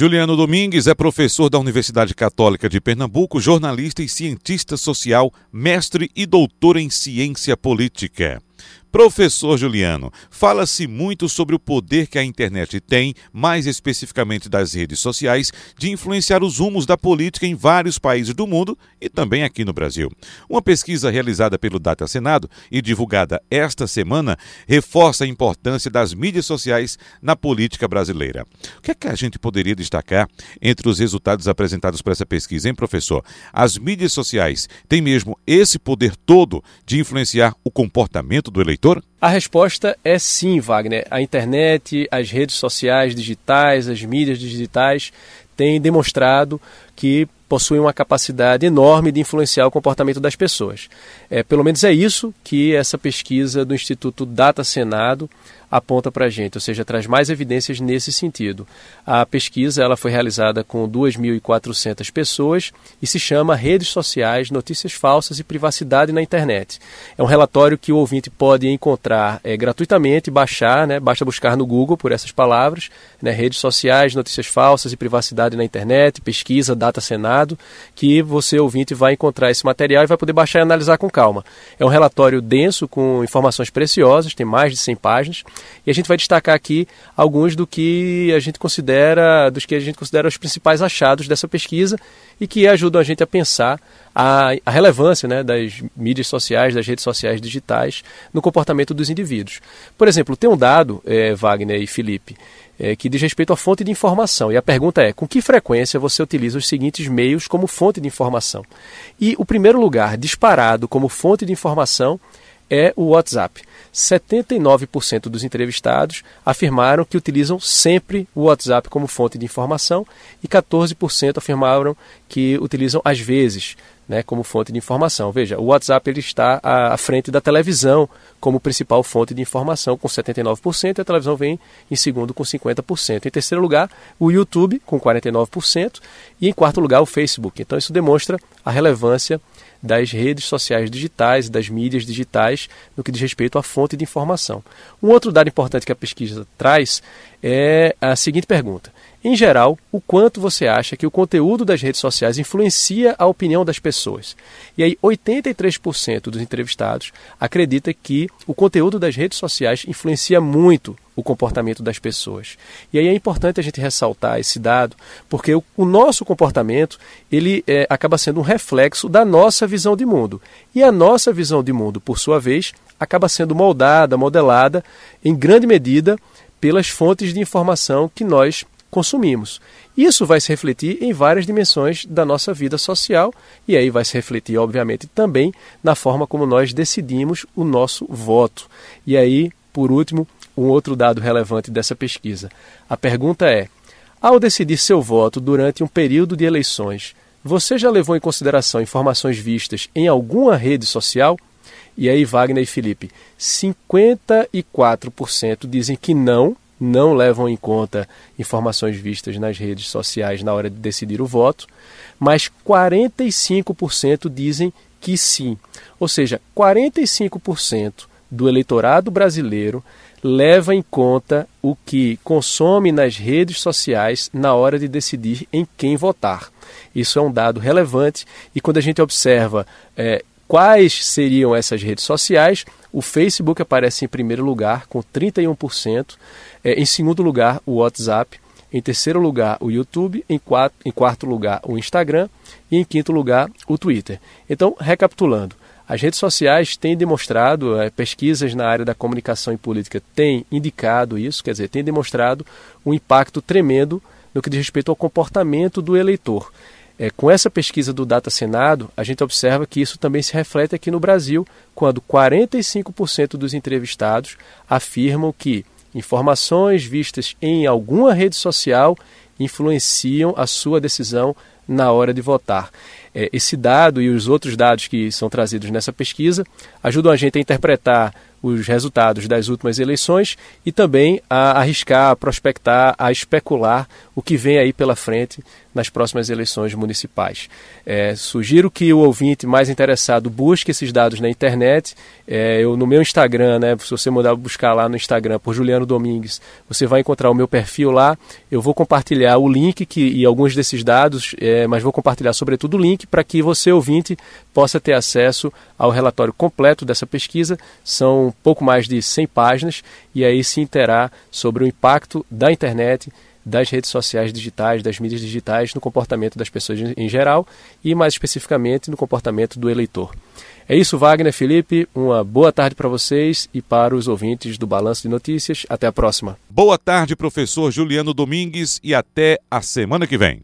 Juliano Domingues é professor da Universidade Católica de Pernambuco, jornalista e cientista social, mestre e doutor em ciência política. Professor Juliano, fala-se muito sobre o poder que a internet tem, mais especificamente das redes sociais, de influenciar os rumos da política em vários países do mundo e também aqui no Brasil. Uma pesquisa realizada pelo Data Senado e divulgada esta semana reforça a importância das mídias sociais na política brasileira. O que é que a gente poderia destacar entre os resultados apresentados por essa pesquisa, hein, professor? As mídias sociais têm mesmo esse poder todo de influenciar o comportamento do eleitor? Eleitor? A resposta é sim, Wagner. A internet, as redes sociais digitais, as mídias digitais têm demonstrado que possuem uma capacidade enorme de influenciar o comportamento das pessoas. É, pelo menos é isso que essa pesquisa do Instituto Data Senado aponta para a gente, ou seja, traz mais evidências nesse sentido. A pesquisa ela foi realizada com 2.400 pessoas e se chama Redes Sociais, Notícias Falsas e Privacidade na Internet. É um relatório que o ouvinte pode encontrar é, gratuitamente, baixar, né, basta buscar no Google por essas palavras, né, Redes Sociais, Notícias Falsas e Privacidade na Internet, pesquisa, data Senado, que você, ouvinte, vai encontrar esse material e vai poder baixar e analisar com calma. É um relatório denso, com informações preciosas, tem mais de 100 páginas, e a gente vai destacar aqui alguns do que a gente considera, dos que a gente considera os principais achados dessa pesquisa e que ajudam a gente a pensar a, a relevância né, das mídias sociais, das redes sociais digitais no comportamento dos indivíduos. Por exemplo, tem um dado, é, Wagner e Felipe, é, que diz respeito à fonte de informação. E a pergunta é: com que frequência você utiliza os seguintes meios como fonte de informação? E o primeiro lugar disparado como fonte de informação é o WhatsApp. 79% dos entrevistados afirmaram que utilizam sempre o WhatsApp como fonte de informação e 14% afirmaram que utilizam às vezes né, como fonte de informação. Veja, o WhatsApp ele está à frente da televisão como principal fonte de informação, com 79%, e a televisão vem em segundo com 50%. Em terceiro lugar, o YouTube, com 49%, e em quarto lugar, o Facebook. Então, isso demonstra a relevância das redes sociais digitais, das mídias digitais, no que diz respeito à fonte de informação. Um outro dado importante que a pesquisa traz é a seguinte pergunta: em geral, o quanto você acha que o conteúdo das redes sociais influencia a opinião das pessoas? E aí, 83% dos entrevistados acredita que o conteúdo das redes sociais influencia muito o comportamento das pessoas. E aí é importante a gente ressaltar esse dado, porque o, o nosso comportamento ele é, acaba sendo um reflexo da nossa visão de mundo. E a nossa visão de mundo, por sua vez, acaba sendo moldada, modelada, em grande medida, pelas fontes de informação que nós consumimos. Isso vai se refletir em várias dimensões da nossa vida social e aí vai se refletir, obviamente, também na forma como nós decidimos o nosso voto. E aí, por último, um outro dado relevante dessa pesquisa. A pergunta é: ao decidir seu voto durante um período de eleições, você já levou em consideração informações vistas em alguma rede social? E aí, Wagner e Felipe, 54% dizem que não, não levam em conta informações vistas nas redes sociais na hora de decidir o voto, mas 45% dizem que sim. Ou seja, 45% do eleitorado brasileiro leva em conta o que consome nas redes sociais na hora de decidir em quem votar. Isso é um dado relevante e quando a gente observa é, quais seriam essas redes sociais, o Facebook aparece em primeiro lugar com 31%, é, em segundo lugar o WhatsApp, em terceiro lugar o YouTube, em, quatro, em quarto lugar o Instagram e em quinto lugar o Twitter. Então, recapitulando, as redes sociais têm demonstrado, é, pesquisas na área da comunicação e política têm indicado isso, quer dizer, têm demonstrado um impacto tremendo no que diz respeito ao comportamento do eleitor. É, com essa pesquisa do Data Senado, a gente observa que isso também se reflete aqui no Brasil, quando 45% dos entrevistados afirmam que informações vistas em alguma rede social influenciam a sua decisão na hora de votar. É, esse dado e os outros dados que são trazidos nessa pesquisa ajudam a gente a interpretar os resultados das últimas eleições e também a arriscar, a prospectar, a especular o que vem aí pela frente nas próximas eleições municipais. É, sugiro que o ouvinte mais interessado busque esses dados na internet. É, eu no meu Instagram, né, se você mudar buscar lá no Instagram por Juliano Domingues, você vai encontrar o meu perfil lá. Eu vou compartilhar o link que, e alguns desses dados, é, mas vou compartilhar sobretudo o link para que você ouvinte possa ter acesso ao relatório completo dessa pesquisa. São pouco mais de 100 páginas e aí se interar sobre o impacto da internet das redes sociais digitais, das mídias digitais no comportamento das pessoas em geral e mais especificamente no comportamento do eleitor. É isso, Wagner, Felipe. Uma boa tarde para vocês e para os ouvintes do Balanço de Notícias. Até a próxima. Boa tarde, professor Juliano Domingues, e até a semana que vem.